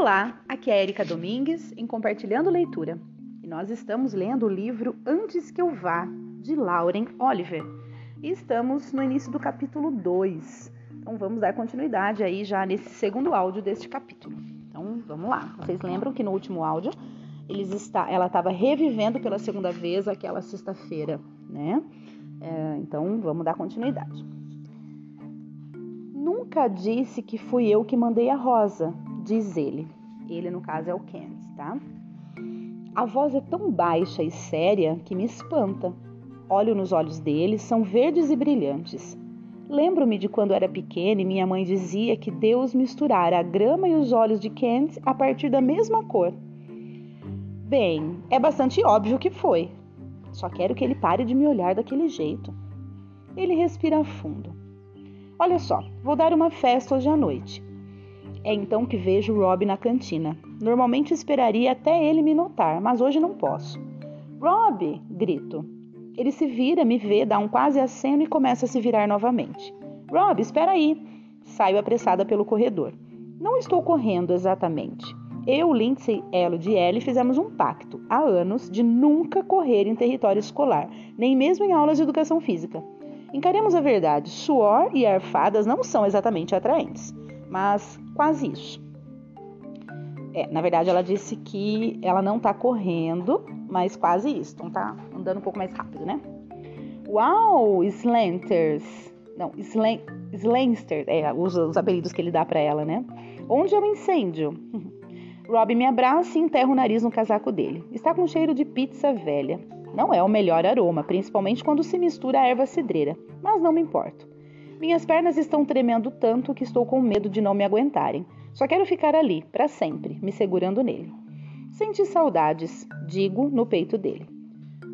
Olá, aqui é Erika Domingues em Compartilhando Leitura e nós estamos lendo o livro Antes que eu vá, de Lauren Oliver. E estamos no início do capítulo 2. Então vamos dar continuidade aí já nesse segundo áudio deste capítulo. Então vamos lá. Vocês lembram que no último áudio eles está, ela estava revivendo pela segunda vez aquela sexta-feira, né? É, então vamos dar continuidade. Nunca disse que fui eu que mandei a rosa, diz ele. Ele, no caso, é o Kent, tá? A voz é tão baixa e séria que me espanta. Olho nos olhos dele, são verdes e brilhantes. Lembro-me de quando era pequena e minha mãe dizia que Deus misturara a grama e os olhos de Kent a partir da mesma cor. Bem, é bastante óbvio que foi. Só quero que ele pare de me olhar daquele jeito. Ele respira fundo. Olha só, vou dar uma festa hoje à noite. É então que vejo Rob na cantina. Normalmente esperaria até ele me notar, mas hoje não posso. Rob! grito. Ele se vira, me vê, dá um quase aceno e começa a se virar novamente. Rob, espera aí! Saio apressada pelo corredor. Não estou correndo exatamente. Eu, Lindsay, Elod e Ellie fizemos um pacto há anos de nunca correr em território escolar, nem mesmo em aulas de educação física. Encaremos a verdade: suor e arfadas não são exatamente atraentes mas quase isso. É, na verdade, ela disse que ela não tá correndo, mas quase isso. Então tá andando um pouco mais rápido, né? Uau, Slanters. Não, Slan, Slanster, é, os, os apelidos que ele dá para ela, né? Onde é o incêndio? Rob me abraça e enterra o nariz no casaco dele. Está com cheiro de pizza velha. Não é o melhor aroma, principalmente quando se mistura a erva cidreira, mas não me importo. Minhas pernas estão tremendo tanto que estou com medo de não me aguentarem. Só quero ficar ali, para sempre, me segurando nele. Senti saudades, digo, no peito dele.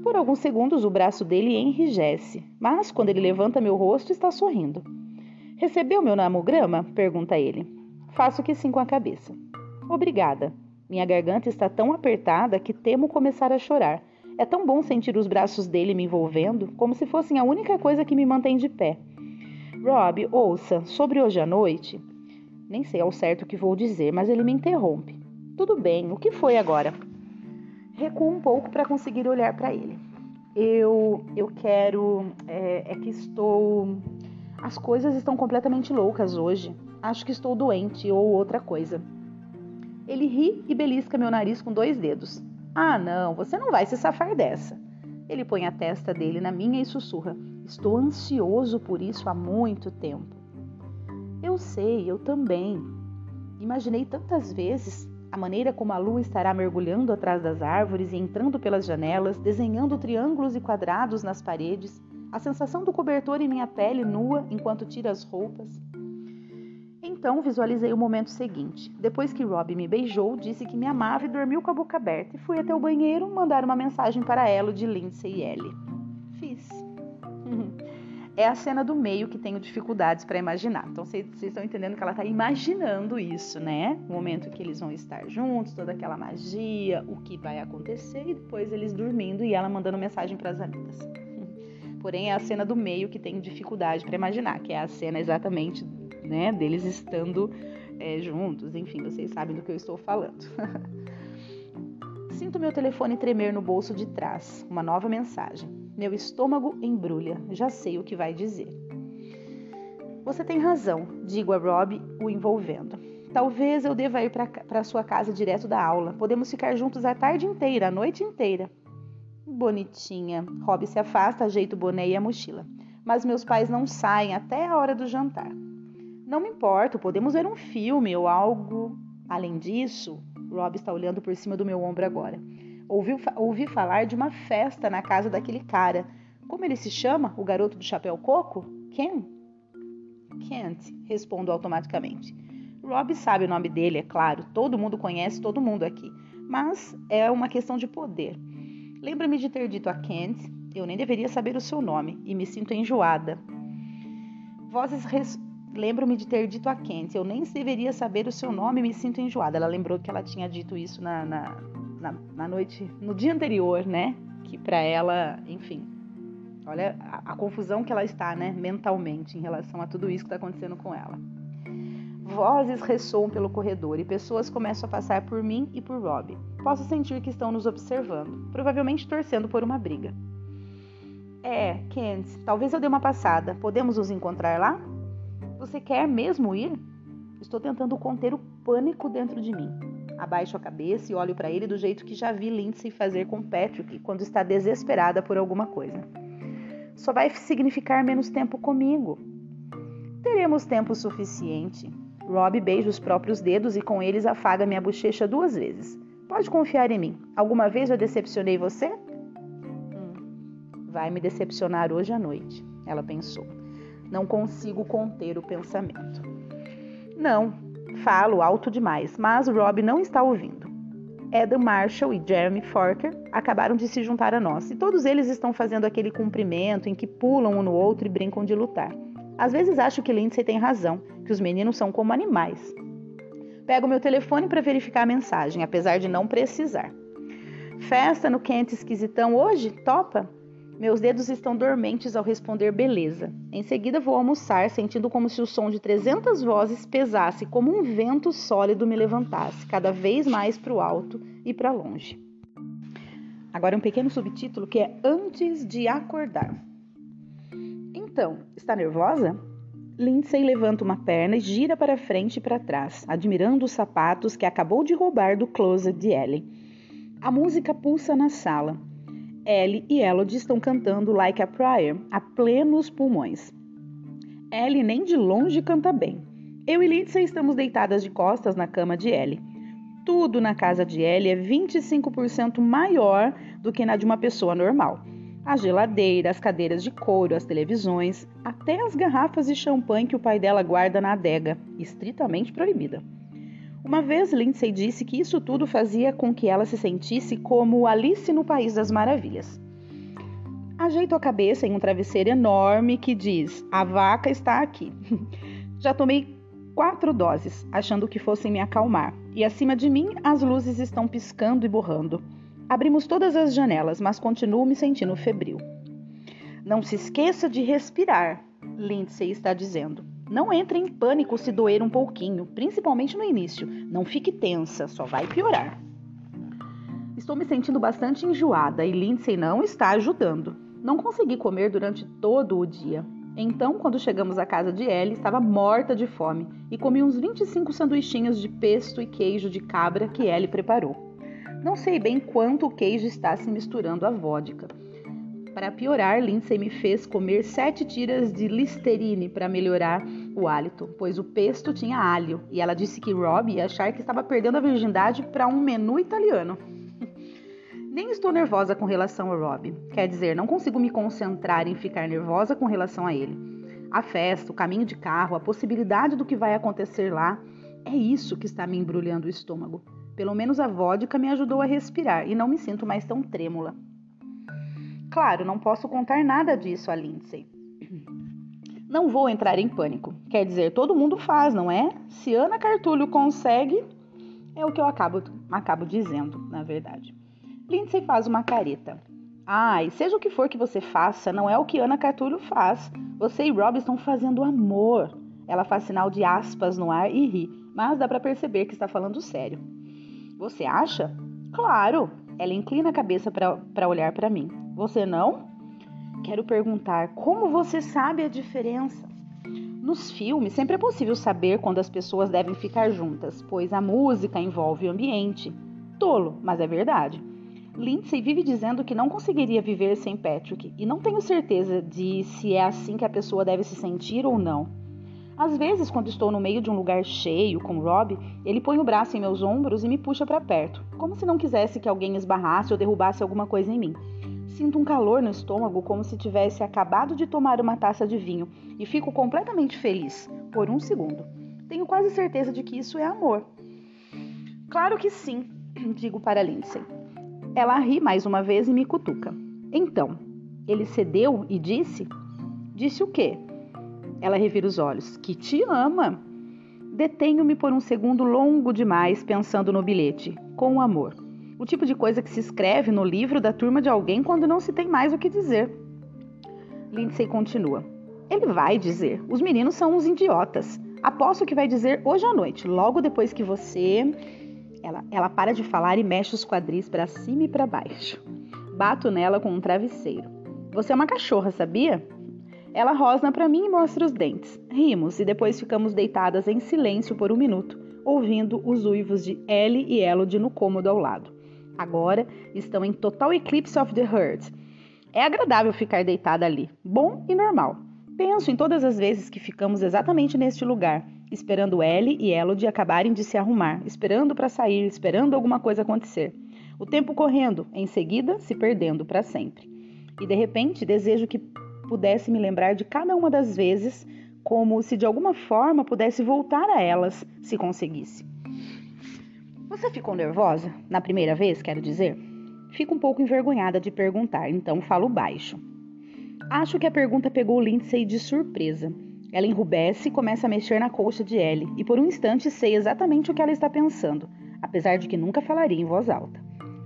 Por alguns segundos o braço dele enrijece, mas quando ele levanta meu rosto, está sorrindo. Recebeu meu namograma? pergunta ele. Faço que sim com a cabeça. Obrigada. Minha garganta está tão apertada que temo começar a chorar. É tão bom sentir os braços dele me envolvendo, como se fossem a única coisa que me mantém de pé. Rob, ouça, sobre hoje à noite. Nem sei ao certo o que vou dizer, mas ele me interrompe. Tudo bem, o que foi agora? Recuo um pouco para conseguir olhar para ele. Eu, eu quero. É, é que estou. As coisas estão completamente loucas hoje. Acho que estou doente ou outra coisa. Ele ri e belisca meu nariz com dois dedos. Ah, não, você não vai se safar dessa. Ele põe a testa dele na minha e sussurra: Estou ansioso por isso há muito tempo. Eu sei, eu também. Imaginei tantas vezes a maneira como a lua estará mergulhando atrás das árvores e entrando pelas janelas, desenhando triângulos e quadrados nas paredes, a sensação do cobertor em minha pele nua enquanto tira as roupas. Então visualizei o momento seguinte. Depois que Rob me beijou, disse que me amava e dormiu com a boca aberta, e fui até o banheiro mandar uma mensagem para ela de Lindsay e Ellie. Fiz. É a cena do meio que tenho dificuldades para imaginar. Então vocês estão entendendo que ela está imaginando isso, né? O momento que eles vão estar juntos, toda aquela magia, o que vai acontecer e depois eles dormindo e ela mandando mensagem para as amigas. Porém, é a cena do meio que tenho dificuldade para imaginar, que é a cena exatamente, né, deles estando é, juntos. Enfim, vocês sabem do que eu estou falando. Sinto meu telefone tremer no bolso de trás. Uma nova mensagem. Meu estômago embrulha, já sei o que vai dizer. Você tem razão, digo a Rob, o envolvendo. Talvez eu deva ir para sua casa direto da aula. Podemos ficar juntos a tarde inteira, a noite inteira. Bonitinha. Rob se afasta, ajeita o boné e a mochila. Mas meus pais não saem até a hora do jantar. Não me importo, podemos ver um filme ou algo. Além disso, Rob está olhando por cima do meu ombro agora. Ouviu, ouvi falar de uma festa na casa daquele cara. Como ele se chama? O garoto do chapéu coco? Ken? Kent, respondo automaticamente. Rob sabe o nome dele, é claro. Todo mundo conhece todo mundo aqui. Mas é uma questão de poder. Lembra-me de ter dito a Kent, eu nem deveria saber o seu nome, e me sinto enjoada. Vozes res... Lembro-me de ter dito a Kent, eu nem deveria saber o seu nome e me sinto enjoada. Ela lembrou que ela tinha dito isso na, na, na, na noite, no dia anterior, né? Que para ela, enfim, olha a, a, confusão que ela está, né, mentalmente em relação a tudo isso que está acontecendo com ela. Vozes ressoam pelo corredor e pessoas começam a passar por mim e por Rob. Posso sentir que estão nos observando, provavelmente torcendo por uma briga. É, Kent, talvez eu dê uma passada. Podemos nos encontrar lá? Você quer mesmo ir? Estou tentando conter o pânico dentro de mim. Abaixo a cabeça e olho para ele do jeito que já vi Lindsay fazer com Patrick quando está desesperada por alguma coisa. Só vai significar menos tempo comigo. Teremos tempo suficiente. Rob beija os próprios dedos e com eles afaga minha bochecha duas vezes. Pode confiar em mim. Alguma vez já decepcionei você? Hum, vai me decepcionar hoje à noite, ela pensou. Não consigo conter o pensamento. Não, falo alto demais, mas Rob não está ouvindo. Adam Marshall e Jeremy Forker acabaram de se juntar a nós e todos eles estão fazendo aquele cumprimento em que pulam um no outro e brincam de lutar. Às vezes acho que Lindsay tem razão, que os meninos são como animais. Pego meu telefone para verificar a mensagem, apesar de não precisar. Festa no quente esquisitão hoje? Topa? Meus dedos estão dormentes ao responder beleza. Em seguida vou almoçar, sentindo como se o som de 300 vozes pesasse como um vento sólido me levantasse, cada vez mais para o alto e para longe. Agora um pequeno subtítulo que é Antes de acordar. Então, está nervosa? Lindsay levanta uma perna e gira para frente e para trás, admirando os sapatos que acabou de roubar do closet de Ellie. A música pulsa na sala. Ellie e Elodie estão cantando Like a Prayer a plenos pulmões. Ellie nem de longe canta bem. Eu e Lindsay estamos deitadas de costas na cama de Ellie. Tudo na casa de Ellie é 25% maior do que na de uma pessoa normal. A geladeira, as cadeiras de couro, as televisões, até as garrafas de champanhe que o pai dela guarda na adega, estritamente proibida. Uma vez Lindsay disse que isso tudo fazia com que ela se sentisse como Alice no País das Maravilhas. Ajeito a cabeça em um travesseiro enorme que diz: A vaca está aqui. Já tomei quatro doses, achando que fossem me acalmar, e acima de mim as luzes estão piscando e borrando. Abrimos todas as janelas, mas continuo me sentindo febril. Não se esqueça de respirar, Lindsay está dizendo. Não entre em pânico se doer um pouquinho, principalmente no início. Não fique tensa, só vai piorar. Estou me sentindo bastante enjoada e Lindsay não está ajudando. Não consegui comer durante todo o dia. Então, quando chegamos à casa de Ellie, estava morta de fome e comi uns 25 sanduichinhos de pesto e queijo de cabra que Ellie preparou. Não sei bem quanto o queijo está se misturando à vodka. Para piorar, Lindsay me fez comer sete tiras de Listerine para melhorar o hálito, pois o pesto tinha alho e ela disse que Rob ia achar que estava perdendo a virgindade para um menu italiano. Nem estou nervosa com relação a Rob. Quer dizer, não consigo me concentrar em ficar nervosa com relação a ele. A festa, o caminho de carro, a possibilidade do que vai acontecer lá, é isso que está me embrulhando o estômago. Pelo menos a vodka me ajudou a respirar e não me sinto mais tão trêmula. Claro, não posso contar nada disso a Lindsay. Não vou entrar em pânico. Quer dizer, todo mundo faz, não é? Se Ana Cartulho consegue, é o que eu acabo, acabo dizendo, na verdade. Lindsay faz uma careta. Ai, seja o que for que você faça, não é o que Ana Cartulho faz. Você e Rob estão fazendo amor. Ela faz sinal de aspas no ar e ri, mas dá para perceber que está falando sério. Você acha? Claro! Ela inclina a cabeça para olhar para mim. Você não? Quero perguntar, como você sabe a diferença? Nos filmes, sempre é possível saber quando as pessoas devem ficar juntas, pois a música envolve o ambiente. Tolo, mas é verdade. Lindsay vive dizendo que não conseguiria viver sem Patrick e não tenho certeza de se é assim que a pessoa deve se sentir ou não. Às vezes, quando estou no meio de um lugar cheio, com Rob, ele põe o braço em meus ombros e me puxa para perto, como se não quisesse que alguém esbarrasse ou derrubasse alguma coisa em mim. Sinto um calor no estômago como se tivesse acabado de tomar uma taça de vinho e fico completamente feliz por um segundo. Tenho quase certeza de que isso é amor. Claro que sim, digo para Lindsay. Ela ri mais uma vez e me cutuca. Então, ele cedeu e disse? Disse o quê? Ela revira os olhos. Que te ama. Detenho-me por um segundo longo demais pensando no bilhete. Com amor o tipo de coisa que se escreve no livro da turma de alguém quando não se tem mais o que dizer. Lindsay continua. Ele vai dizer: os meninos são uns idiotas. Aposto que vai dizer hoje à noite, logo depois que você. Ela, ela para de falar e mexe os quadris para cima e para baixo. Bato nela com um travesseiro. Você é uma cachorra, sabia? Ela rosna para mim e mostra os dentes. Rimos e depois ficamos deitadas em silêncio por um minuto, ouvindo os uivos de Ellie e Elodie no cômodo ao lado. Agora estão em total eclipse of the heart. É agradável ficar deitada ali, bom e normal. Penso em todas as vezes que ficamos exatamente neste lugar, esperando Ellie e Elodie acabarem de se arrumar, esperando para sair, esperando alguma coisa acontecer. O tempo correndo, em seguida se perdendo para sempre. E de repente desejo que pudesse me lembrar de cada uma das vezes, como se de alguma forma pudesse voltar a elas, se conseguisse. Você ficou nervosa? Na primeira vez, quero dizer? Fico um pouco envergonhada de perguntar, então falo baixo. Acho que a pergunta pegou Lindsay de surpresa. Ela enrubesce e começa a mexer na colcha de Ellie, e por um instante sei exatamente o que ela está pensando, apesar de que nunca falaria em voz alta.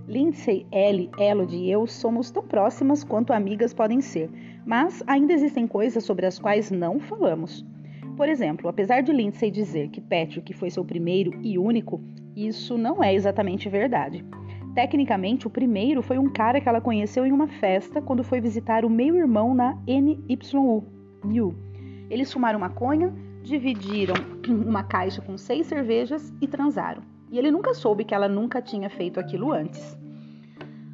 Lindsay, Ellie, Elodie e eu somos tão próximas quanto amigas podem ser, mas ainda existem coisas sobre as quais não falamos. Por exemplo, apesar de Lindsay dizer que Patrick foi seu primeiro e único, isso não é exatamente verdade. Tecnicamente, o primeiro foi um cara que ela conheceu em uma festa quando foi visitar o meio-irmão na NYU. Eles fumaram maconha, dividiram uma caixa com seis cervejas e transaram. E ele nunca soube que ela nunca tinha feito aquilo antes.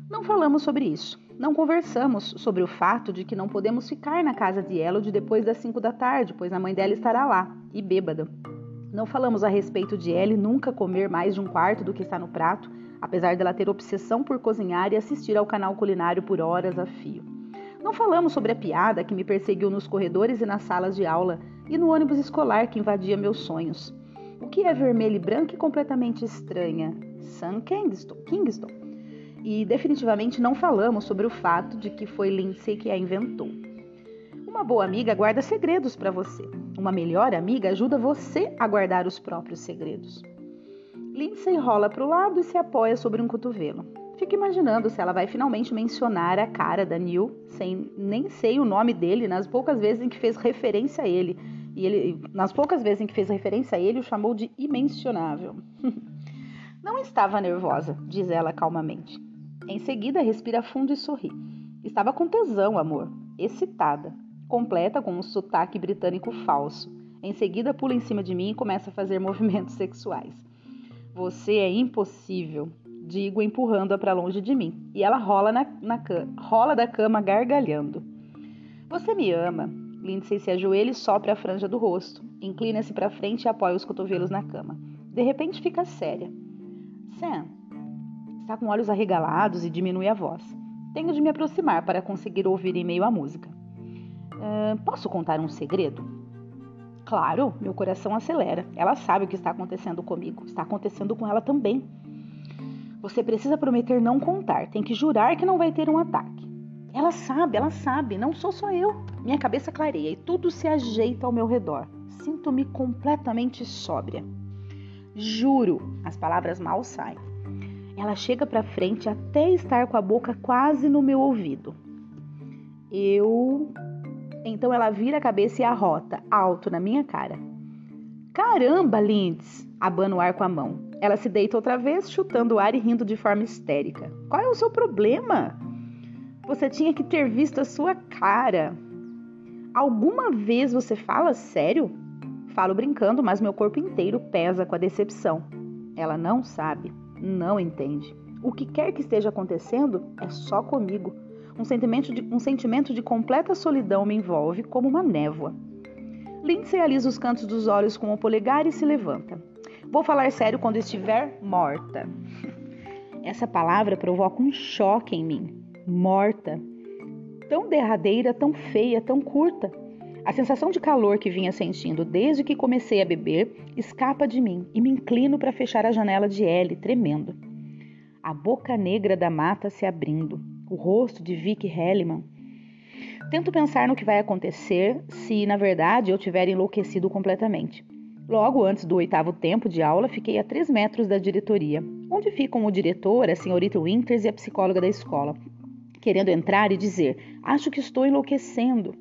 Não falamos sobre isso. Não conversamos sobre o fato de que não podemos ficar na casa de Elodie depois das 5 da tarde, pois a mãe dela estará lá, e bêbada. Não falamos a respeito de Ellie nunca comer mais de um quarto do que está no prato, apesar dela ter obsessão por cozinhar e assistir ao canal culinário por horas a fio. Não falamos sobre a piada que me perseguiu nos corredores e nas salas de aula e no ônibus escolar que invadia meus sonhos. O que é vermelho e branco e completamente estranha? Sam Kingston. Kingston e definitivamente não falamos sobre o fato de que foi Lindsay que a inventou. Uma boa amiga guarda segredos para você. Uma melhor amiga ajuda você a guardar os próprios segredos. Lindsay rola para o lado e se apoia sobre um cotovelo. Fica imaginando se ela vai finalmente mencionar a cara da Neil, sem nem sei o nome dele, nas poucas vezes em que fez referência a ele. E ele, nas poucas vezes em que fez referência a ele, o chamou de imensionável. Não estava nervosa, diz ela calmamente. Em seguida, respira fundo e sorri. Estava com tesão, amor, excitada, completa com um sotaque britânico falso. Em seguida, pula em cima de mim e começa a fazer movimentos sexuais. Você é impossível, digo, empurrando-a para longe de mim. E ela rola, na, na rola da cama gargalhando. Você me ama. Lindsay se ajoelha e sopra a franja do rosto. Inclina-se para frente e apoia os cotovelos na cama. De repente fica séria. Sam, Está com olhos arregalados e diminui a voz. Tenho de me aproximar para conseguir ouvir em meio à música. Posso contar um segredo? Claro, meu coração acelera. Ela sabe o que está acontecendo comigo. Está acontecendo com ela também. Você precisa prometer não contar. Tem que jurar que não vai ter um ataque. Ela sabe, ela sabe. Não sou só eu. Minha cabeça clareia e tudo se ajeita ao meu redor. Sinto-me completamente sóbria. Juro, as palavras mal saem. Ela chega para frente até estar com a boca quase no meu ouvido. Eu. Então ela vira a cabeça e arrota, alto na minha cara. Caramba, Lindes! Abana o ar com a mão. Ela se deita outra vez, chutando o ar e rindo de forma histérica. Qual é o seu problema? Você tinha que ter visto a sua cara. Alguma vez você fala sério? Falo brincando, mas meu corpo inteiro pesa com a decepção. Ela não sabe não entende. O que quer que esteja acontecendo é só comigo. Um sentimento de, um sentimento de completa solidão me envolve como uma névoa. Lindsay alisa os cantos dos olhos com o polegar e se levanta. Vou falar sério quando estiver morta. Essa palavra provoca um choque em mim. Morta. Tão derradeira, tão feia, tão curta. A sensação de calor que vinha sentindo desde que comecei a beber escapa de mim e me inclino para fechar a janela de Ellie, tremendo. A boca negra da mata se abrindo, o rosto de Vicky Helliman. Tento pensar no que vai acontecer se, na verdade, eu tiver enlouquecido completamente. Logo antes do oitavo tempo de aula, fiquei a três metros da diretoria, onde ficam o diretor, a senhorita Winters e a psicóloga da escola, querendo entrar e dizer: Acho que estou enlouquecendo.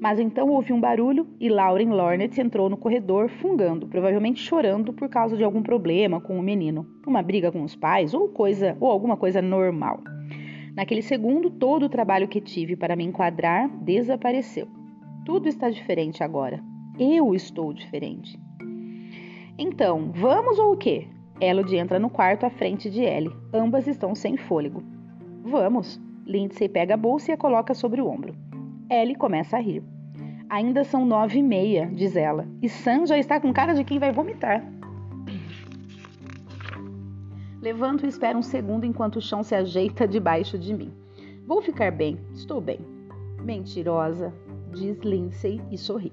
Mas então ouvi um barulho e Lauren Lornet entrou no corredor fungando, provavelmente chorando por causa de algum problema com o menino, uma briga com os pais ou coisa ou alguma coisa normal. Naquele segundo, todo o trabalho que tive para me enquadrar desapareceu. Tudo está diferente agora. Eu estou diferente. Então, vamos ou o quê? Elodie entra no quarto à frente de Ellie. Ambas estão sem fôlego. Vamos. Lindsay pega a bolsa e a coloca sobre o ombro. Ellie começa a rir. Ainda são nove e meia, diz ela, e Sam já está com cara de quem vai vomitar. Levanto e espero um segundo enquanto o chão se ajeita debaixo de mim. Vou ficar bem, estou bem. Mentirosa, diz Lindsay e sorri.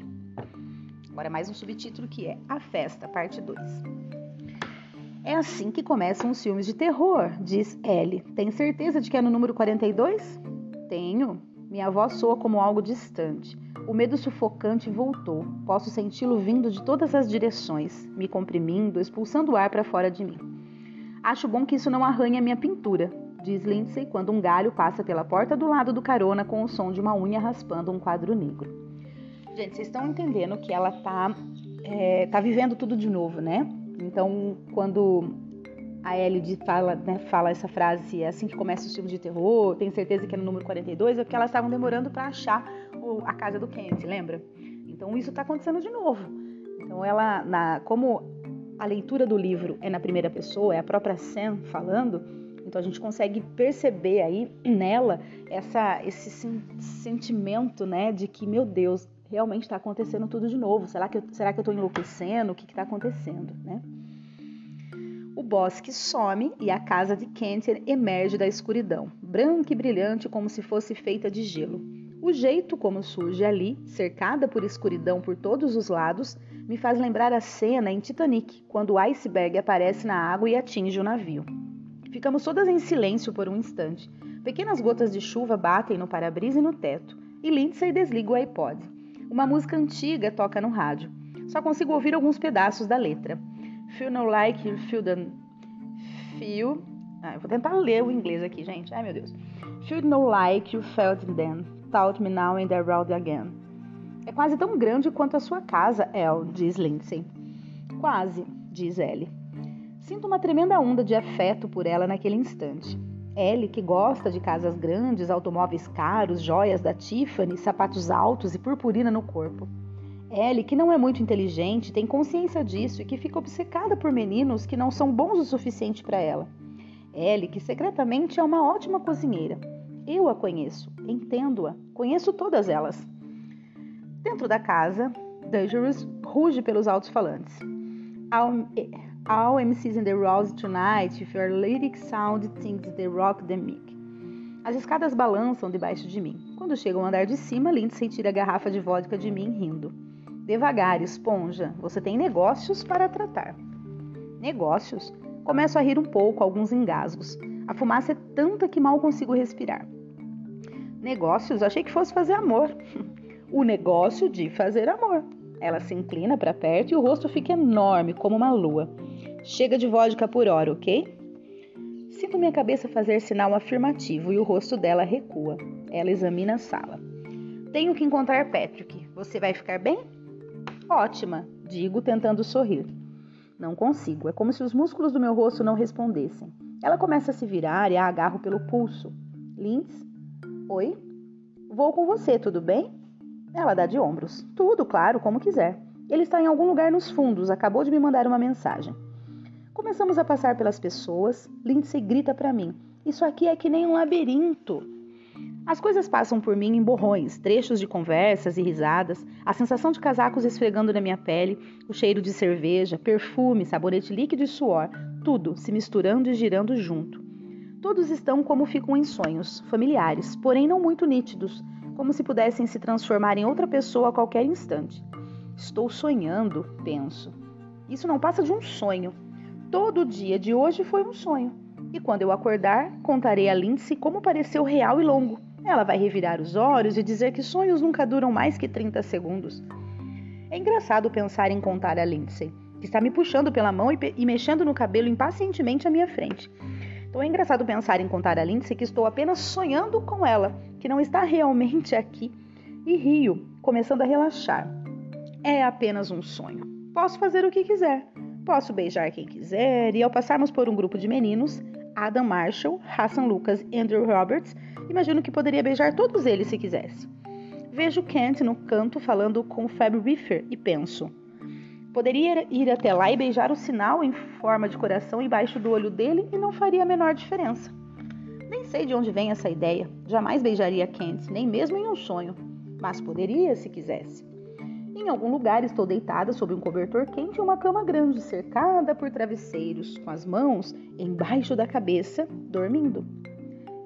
Agora mais um subtítulo que é A Festa, parte 2. É assim que começam os filmes de terror, diz Ellie. Tem certeza de que é no número 42? Tenho. Minha voz soa como algo distante. O medo sufocante voltou. Posso senti-lo vindo de todas as direções, me comprimindo, expulsando o ar para fora de mim. Acho bom que isso não arranhe a minha pintura, diz Lindsay quando um galho passa pela porta do lado do carona com o som de uma unha raspando um quadro negro. Gente, vocês estão entendendo que ela tá, é, tá vivendo tudo de novo, né? Então, quando a Ellie fala, né, fala essa frase, é assim que começa o filme de terror, tenho certeza que é no número 42, é porque elas estavam demorando para achar o, a casa do Kent, lembra? Então isso está acontecendo de novo. Então ela, na, como a leitura do livro é na primeira pessoa, é a própria Sam falando, então a gente consegue perceber aí nela essa, esse sentimento, né, de que meu Deus, realmente está acontecendo tudo de novo. Será que eu, será que eu estou enlouquecendo? O que está acontecendo, né? O bosque some e a casa de Kenter emerge da escuridão, branca e brilhante como se fosse feita de gelo. O jeito como surge ali, cercada por escuridão por todos os lados, me faz lembrar a cena em Titanic, quando o iceberg aparece na água e atinge o navio. Ficamos todas em silêncio por um instante. Pequenas gotas de chuva batem no para-brisa e no teto, e Lindsay desliga o iPod. Uma música antiga toca no rádio. Só consigo ouvir alguns pedaços da letra. Feel no like you feel the... Feel... Ah, eu vou tentar ler o inglês aqui, gente. Ai, meu Deus. Feel no like you felt then. Taught me now in the road again. É quase tão grande quanto a sua casa, El, diz Lindsay. Quase, diz Ellie. Sinto uma tremenda onda de afeto por ela naquele instante. Ellie, que gosta de casas grandes, automóveis caros, joias da Tiffany, sapatos altos e purpurina no corpo. Ellie, que não é muito inteligente, tem consciência disso e que fica obcecada por meninos que não são bons o suficiente para ela. Ellie, que secretamente é uma ótima cozinheira. Eu a conheço, entendo-a, conheço todas elas. Dentro da casa, Dangerous ruge pelos altos-falantes. All, MCs in the Rose tonight, if your lyric sound thinks they rock the mic. As escadas balançam debaixo de mim. Quando chego ao andar de cima, Lindsay tira a garrafa de vodka de mim, rindo. Devagar, esponja, você tem negócios para tratar. Negócios? Começo a rir um pouco, alguns engasgos. A fumaça é tanta que mal consigo respirar. Negócios? Achei que fosse fazer amor. o negócio de fazer amor. Ela se inclina para perto e o rosto fica enorme, como uma lua. Chega de vodka por hora, ok? Sinto minha cabeça fazer sinal afirmativo e o rosto dela recua. Ela examina a sala. Tenho que encontrar Patrick. Você vai ficar bem? Ótima, digo, tentando sorrir. Não consigo, é como se os músculos do meu rosto não respondessem. Ela começa a se virar e a agarro pelo pulso. Lins? Oi? Vou com você, tudo bem? Ela dá de ombros. Tudo, claro, como quiser. Ele está em algum lugar nos fundos, acabou de me mandar uma mensagem. Começamos a passar pelas pessoas. Lindsay grita para mim: Isso aqui é que nem um labirinto. As coisas passam por mim em borrões, trechos de conversas e risadas, a sensação de casacos esfregando na minha pele, o cheiro de cerveja, perfume, sabonete líquido e suor, tudo se misturando e girando junto. Todos estão como ficam em sonhos, familiares, porém não muito nítidos, como se pudessem se transformar em outra pessoa a qualquer instante. Estou sonhando, penso. Isso não passa de um sonho. Todo o dia de hoje foi um sonho. E quando eu acordar, contarei a Lindsay como pareceu real e longo ela vai revirar os olhos e dizer que sonhos nunca duram mais que 30 segundos. É engraçado pensar em contar a Lindsay, que está me puxando pela mão e, e mexendo no cabelo impacientemente à minha frente. Então é engraçado pensar em contar a Lindsay que estou apenas sonhando com ela, que não está realmente aqui. E rio começando a relaxar. É apenas um sonho. Posso fazer o que quiser. Posso beijar quem quiser. E ao passarmos por um grupo de meninos, Adam Marshall, Hassan Lucas e Andrew Roberts, imagino que poderia beijar todos eles se quisesse. Vejo Kent no canto falando com Fab Riffer e penso: poderia ir até lá e beijar o sinal em forma de coração embaixo do olho dele e não faria a menor diferença. Nem sei de onde vem essa ideia. Jamais beijaria Kent, nem mesmo em um sonho. Mas poderia se quisesse. Em algum lugar estou deitada sob um cobertor quente em uma cama grande, cercada por travesseiros, com as mãos embaixo da cabeça, dormindo.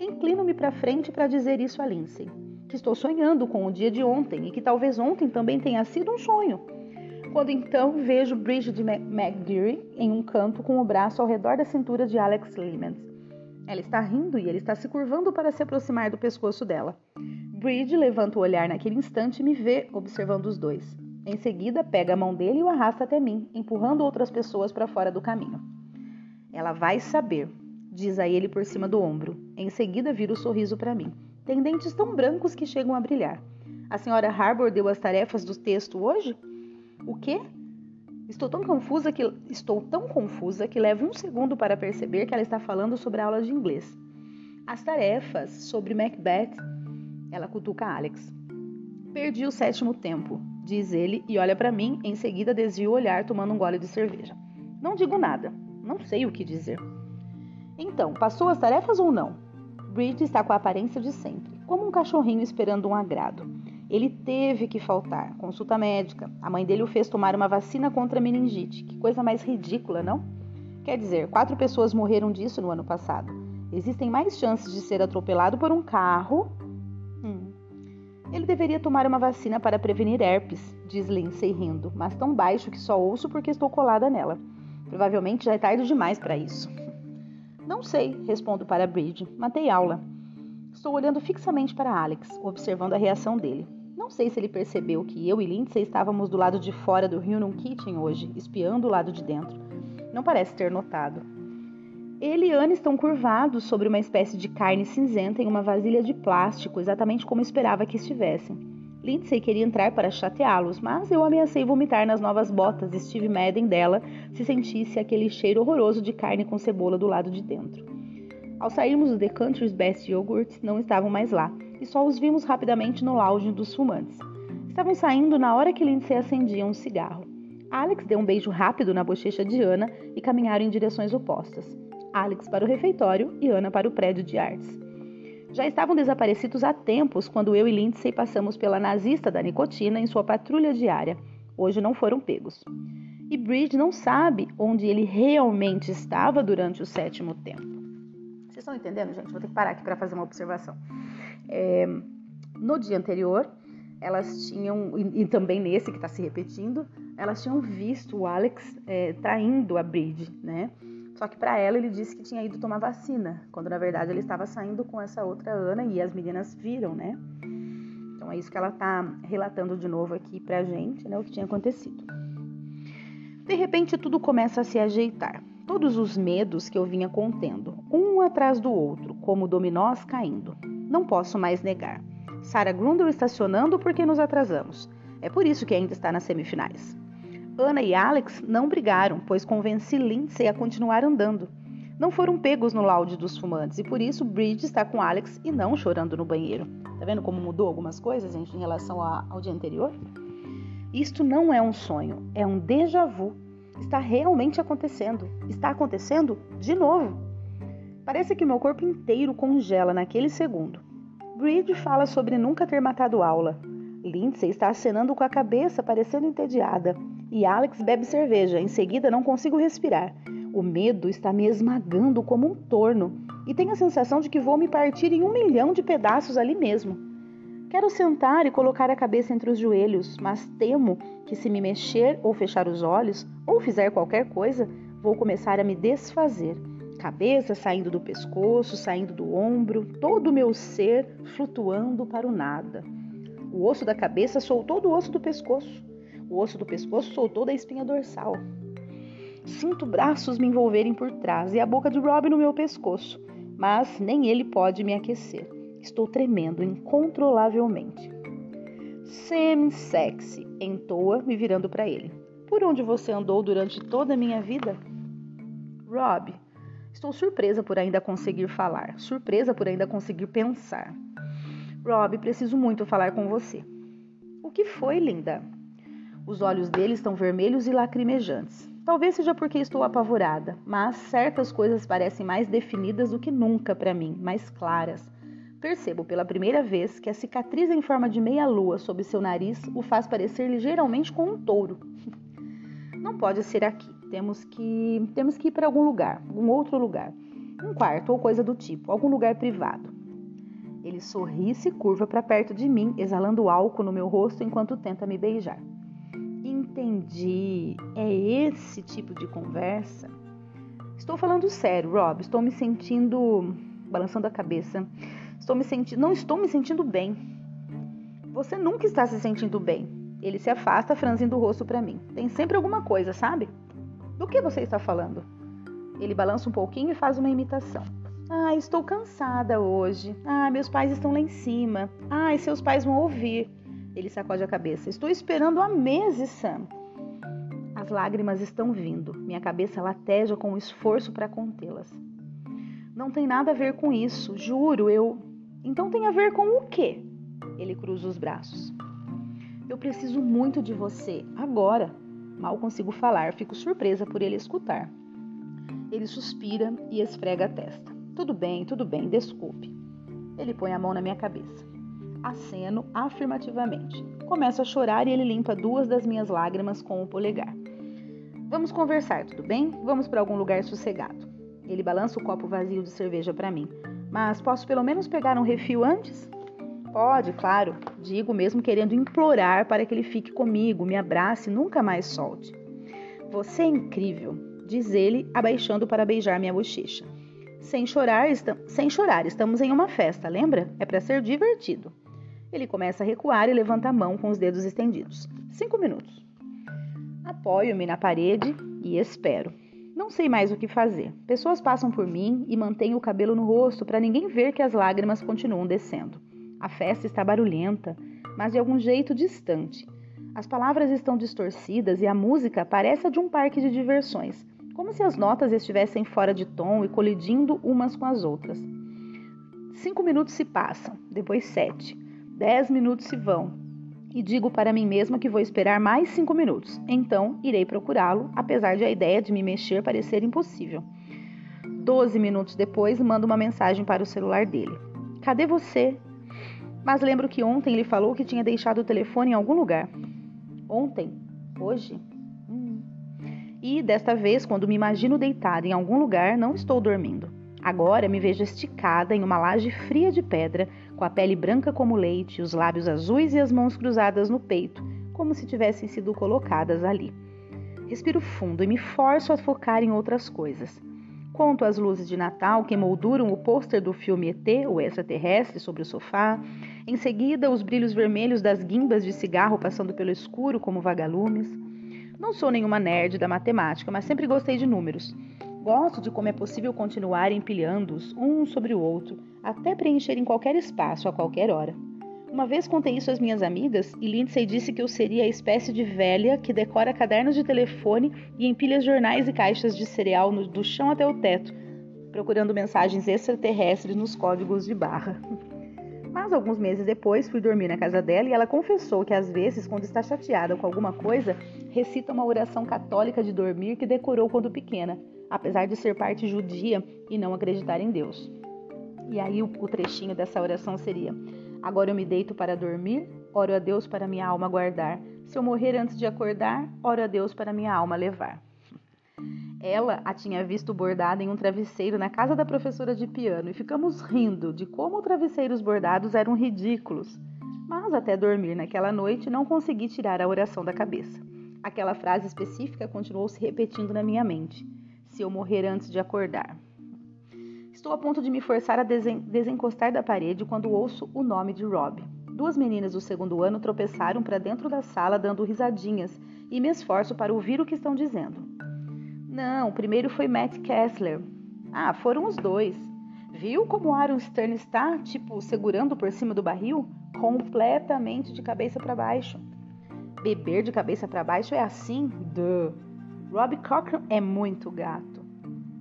Inclino-me para frente para dizer isso a Lindsay, que estou sonhando com o dia de ontem e que talvez ontem também tenha sido um sonho. Quando então vejo Bridget McGeary em um canto com o braço ao redor da cintura de Alex Lemons. Ela está rindo e ele está se curvando para se aproximar do pescoço dela. Bridge levanta o olhar naquele instante e me vê observando os dois. Em seguida, pega a mão dele e o arrasta até mim, empurrando outras pessoas para fora do caminho. Ela vai saber, diz a ele por cima do ombro. Em seguida, vira o sorriso para mim. Tem dentes tão brancos que chegam a brilhar. A senhora Harbour deu as tarefas do texto hoje? O quê? Estou tão confusa que estou tão confusa que levo um segundo para perceber que ela está falando sobre a aula de inglês. As tarefas sobre Macbeth. Ela cutuca Alex. Perdi o sétimo tempo, diz ele e olha para mim, em seguida desvia o olhar tomando um gole de cerveja. Não digo nada, não sei o que dizer. Então, passou as tarefas ou não? Bridge está com a aparência de sempre, como um cachorrinho esperando um agrado. Ele teve que faltar. Consulta médica. A mãe dele o fez tomar uma vacina contra a meningite. Que coisa mais ridícula, não? Quer dizer, quatro pessoas morreram disso no ano passado. Existem mais chances de ser atropelado por um carro. Hum. Ele deveria tomar uma vacina para prevenir herpes, diz Lindsay rindo, mas tão baixo que só ouço porque estou colada nela. Provavelmente já é tarde demais para isso. Não sei, respondo para Bridge. Matei aula. Estou olhando fixamente para Alex, observando a reação dele. Não sei se ele percebeu que eu e Lindsay estávamos do lado de fora do Hunan Kitchen hoje, espiando o lado de dentro. Não parece ter notado. Ele e Anne estão curvados sobre uma espécie de carne cinzenta em uma vasilha de plástico, exatamente como esperava que estivessem. Lindsay queria entrar para chateá-los, mas eu ameacei vomitar nas novas botas Steve Madden dela se sentisse aquele cheiro horroroso de carne com cebola do lado de dentro. Ao sairmos do The Country's Best Yogurt, não estavam mais lá, e só os vimos rapidamente no lounge dos fumantes. Estavam saindo na hora que Lindsay acendia um cigarro. Alex deu um beijo rápido na bochecha de Ana e caminharam em direções opostas. Alex para o refeitório e Ana para o prédio de artes. Já estavam desaparecidos há tempos quando eu e Lindsay passamos pela nazista da nicotina em sua patrulha diária. Hoje não foram pegos. E Bridge não sabe onde ele realmente estava durante o sétimo tempo. Vocês estão entendendo, gente? Vou ter que parar aqui para fazer uma observação. É, no dia anterior, elas tinham, e, e também nesse que está se repetindo, elas tinham visto o Alex é, traindo a Bridge, né? Só que para ela ele disse que tinha ido tomar vacina, quando na verdade ele estava saindo com essa outra Ana e as meninas viram, né? Então é isso que ela está relatando de novo aqui pra gente, né? O que tinha acontecido. De repente tudo começa a se ajeitar. Todos os medos que eu vinha contendo, um atrás do outro, como dominós caindo. Não posso mais negar. Sarah Grundle estacionando porque nos atrasamos. É por isso que ainda está nas semifinais. Ana e Alex não brigaram, pois convenci Lindsay a continuar andando. Não foram pegos no laude dos fumantes e por isso Bridge está com Alex e não chorando no banheiro. Tá vendo como mudou algumas coisas, gente, em relação ao dia anterior? Isto não é um sonho, é um déjà vu. Está realmente acontecendo. Está acontecendo de novo. Parece que meu corpo inteiro congela naquele segundo. Bridge fala sobre nunca ter matado aula. Lindsay está acenando com a cabeça, parecendo entediada. E Alex bebe cerveja. Em seguida, não consigo respirar. O medo está me esmagando como um torno. E tenho a sensação de que vou me partir em um milhão de pedaços ali mesmo. Quero sentar e colocar a cabeça entre os joelhos, mas temo que se me mexer ou fechar os olhos, ou fizer qualquer coisa, vou começar a me desfazer cabeça saindo do pescoço, saindo do ombro, todo o meu ser flutuando para o nada. O osso da cabeça soltou do osso do pescoço. O osso do pescoço soltou da espinha dorsal. Sinto braços me envolverem por trás e a boca de Rob no meu pescoço, mas nem ele pode me aquecer. Estou tremendo incontrolavelmente. Semi-sexy, entoa, me virando para ele. Por onde você andou durante toda a minha vida? Rob, estou surpresa por ainda conseguir falar, surpresa por ainda conseguir pensar. Rob, preciso muito falar com você. O que foi, linda? Os olhos dele estão vermelhos e lacrimejantes. Talvez seja porque estou apavorada, mas certas coisas parecem mais definidas do que nunca para mim, mais claras. Percebo pela primeira vez que a cicatriz em forma de meia-lua sob seu nariz o faz parecer ligeiramente com um touro. Não pode ser aqui. Temos que temos que ir para algum lugar, algum outro lugar, um quarto ou coisa do tipo, algum lugar privado. Ele sorri e se curva para perto de mim, exalando álcool no meu rosto enquanto tenta me beijar. Entendi. É esse tipo de conversa? Estou falando sério, Rob. Estou me sentindo balançando a cabeça. Estou me sentindo, não estou me sentindo bem. Você nunca está se sentindo bem. Ele se afasta, franzindo o rosto para mim. Tem sempre alguma coisa, sabe? Do que você está falando? Ele balança um pouquinho e faz uma imitação. Ah, estou cansada hoje. Ah, meus pais estão lá em cima. Ah, seus pais vão ouvir. Ele sacode a cabeça. Estou esperando há meses, Sam. As lágrimas estão vindo. Minha cabeça lateja com esforço para contê-las. Não tem nada a ver com isso, juro, eu. Então tem a ver com o quê? Ele cruza os braços. Eu preciso muito de você, agora. Mal consigo falar, fico surpresa por ele escutar. Ele suspira e esfrega a testa. Tudo bem, tudo bem, desculpe. Ele põe a mão na minha cabeça. Aceno afirmativamente. Começo a chorar e ele limpa duas das minhas lágrimas com o polegar. Vamos conversar, tudo bem? Vamos para algum lugar sossegado. Ele balança o copo vazio de cerveja para mim. Mas posso pelo menos pegar um refil antes? Pode, claro. Digo mesmo querendo implorar para que ele fique comigo, me abrace e nunca mais solte. Você é incrível, diz ele, abaixando para beijar minha bochecha. Sem chorar, sem chorar, estamos em uma festa, lembra? É para ser divertido. Ele começa a recuar e levanta a mão com os dedos estendidos. Cinco minutos. Apoio-me na parede e espero. Não sei mais o que fazer. Pessoas passam por mim e mantenho o cabelo no rosto para ninguém ver que as lágrimas continuam descendo. A festa está barulhenta, mas de algum jeito distante. As palavras estão distorcidas e a música parece a de um parque de diversões, como se as notas estivessem fora de tom e colidindo umas com as outras. Cinco minutos se passam, depois sete. Dez minutos se vão. E digo para mim mesma que vou esperar mais cinco minutos. Então irei procurá-lo, apesar de a ideia de me mexer parecer impossível. Doze minutos depois, mando uma mensagem para o celular dele. Cadê você? Mas lembro que ontem ele falou que tinha deixado o telefone em algum lugar. Ontem? Hoje? E desta vez, quando me imagino deitada em algum lugar, não estou dormindo. Agora me vejo esticada em uma laje fria de pedra, com a pele branca como leite, os lábios azuis e as mãos cruzadas no peito, como se tivessem sido colocadas ali. Respiro fundo e me forço a focar em outras coisas. Conto as luzes de Natal que molduram o pôster do filme ET, o extraterrestre, sobre o sofá. Em seguida, os brilhos vermelhos das guimbas de cigarro passando pelo escuro como vagalumes. Não sou nenhuma nerd da matemática, mas sempre gostei de números. Gosto de como é possível continuar empilhando-os um sobre o outro, até preencherem qualquer espaço a qualquer hora. Uma vez contei isso às minhas amigas e Lindsay disse que eu seria a espécie de velha que decora cadernos de telefone e empilha jornais e caixas de cereal no, do chão até o teto, procurando mensagens extraterrestres nos códigos de barra. Mas alguns meses depois fui dormir na casa dela e ela confessou que às vezes, quando está chateada com alguma coisa, recita uma oração católica de dormir que decorou quando pequena, apesar de ser parte judia e não acreditar em Deus. E aí o, trechinho dessa oração seria: Agora eu me deito para dormir, oro a Deus para minha alma guardar. Se eu morrer antes de acordar, oro a Deus para minha alma levar. Ela a tinha visto bordada em um travesseiro na casa da professora de piano e ficamos rindo de como travesseiros bordados eram ridículos. Mas até dormir naquela noite não consegui tirar a oração da cabeça. Aquela frase específica continuou se repetindo na minha mente: se eu morrer antes de acordar. Estou a ponto de me forçar a desen desencostar da parede quando ouço o nome de Rob. Duas meninas do segundo ano tropeçaram para dentro da sala dando risadinhas e me esforço para ouvir o que estão dizendo. Não, o primeiro foi Matt Kessler. Ah, foram os dois. Viu como Aaron Stern está, tipo, segurando por cima do barril? completamente de cabeça para baixo. Beber de cabeça para baixo é assim? Duh. Rob Cochran é muito gato.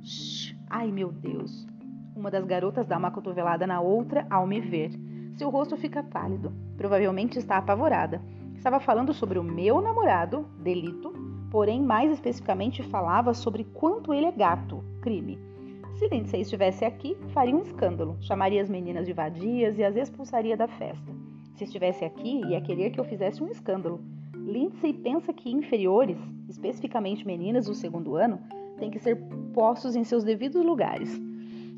Shhh. Ai meu Deus. Uma das garotas dá uma cotovelada na outra ao me ver. Seu rosto fica pálido. Provavelmente está apavorada. Estava falando sobre o meu namorado, delito, porém mais especificamente falava sobre quanto ele é gato, crime. Se Lindsay estivesse aqui, faria um escândalo, chamaria as meninas de vadias e as expulsaria da festa. Se estivesse aqui, ia querer que eu fizesse um escândalo. Lindsay pensa que inferiores, especificamente meninas do segundo ano, têm que ser postos em seus devidos lugares.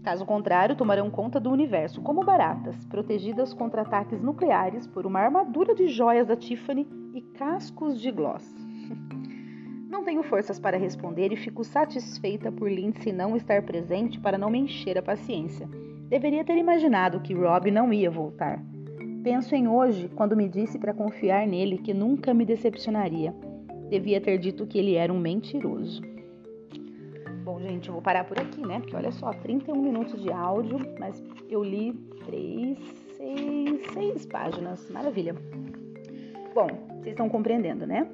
Caso contrário, tomarão conta do universo como baratas, protegidas contra ataques nucleares por uma armadura de joias da Tiffany e cascos de gloss. Não tenho forças para responder e fico satisfeita por Lindsay não estar presente para não me encher a paciência. Deveria ter imaginado que Rob não ia voltar. Penso em hoje, quando me disse para confiar nele que nunca me decepcionaria. Devia ter dito que ele era um mentiroso. Bom, gente, eu vou parar por aqui, né? Porque olha só, 31 minutos de áudio, mas eu li 3, 6, 6 páginas. Maravilha. Bom, vocês estão compreendendo, né?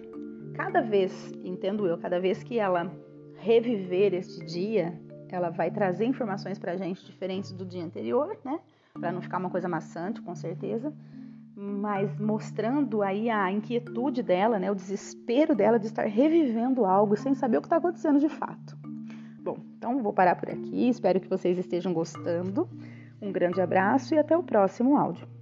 Cada vez, entendo eu, cada vez que ela reviver este dia, ela vai trazer informações pra gente diferentes do dia anterior, né? para não ficar uma coisa maçante, com certeza, mas mostrando aí a inquietude dela, né, o desespero dela de estar revivendo algo sem saber o que está acontecendo de fato. Bom, então vou parar por aqui, espero que vocês estejam gostando. Um grande abraço e até o próximo áudio.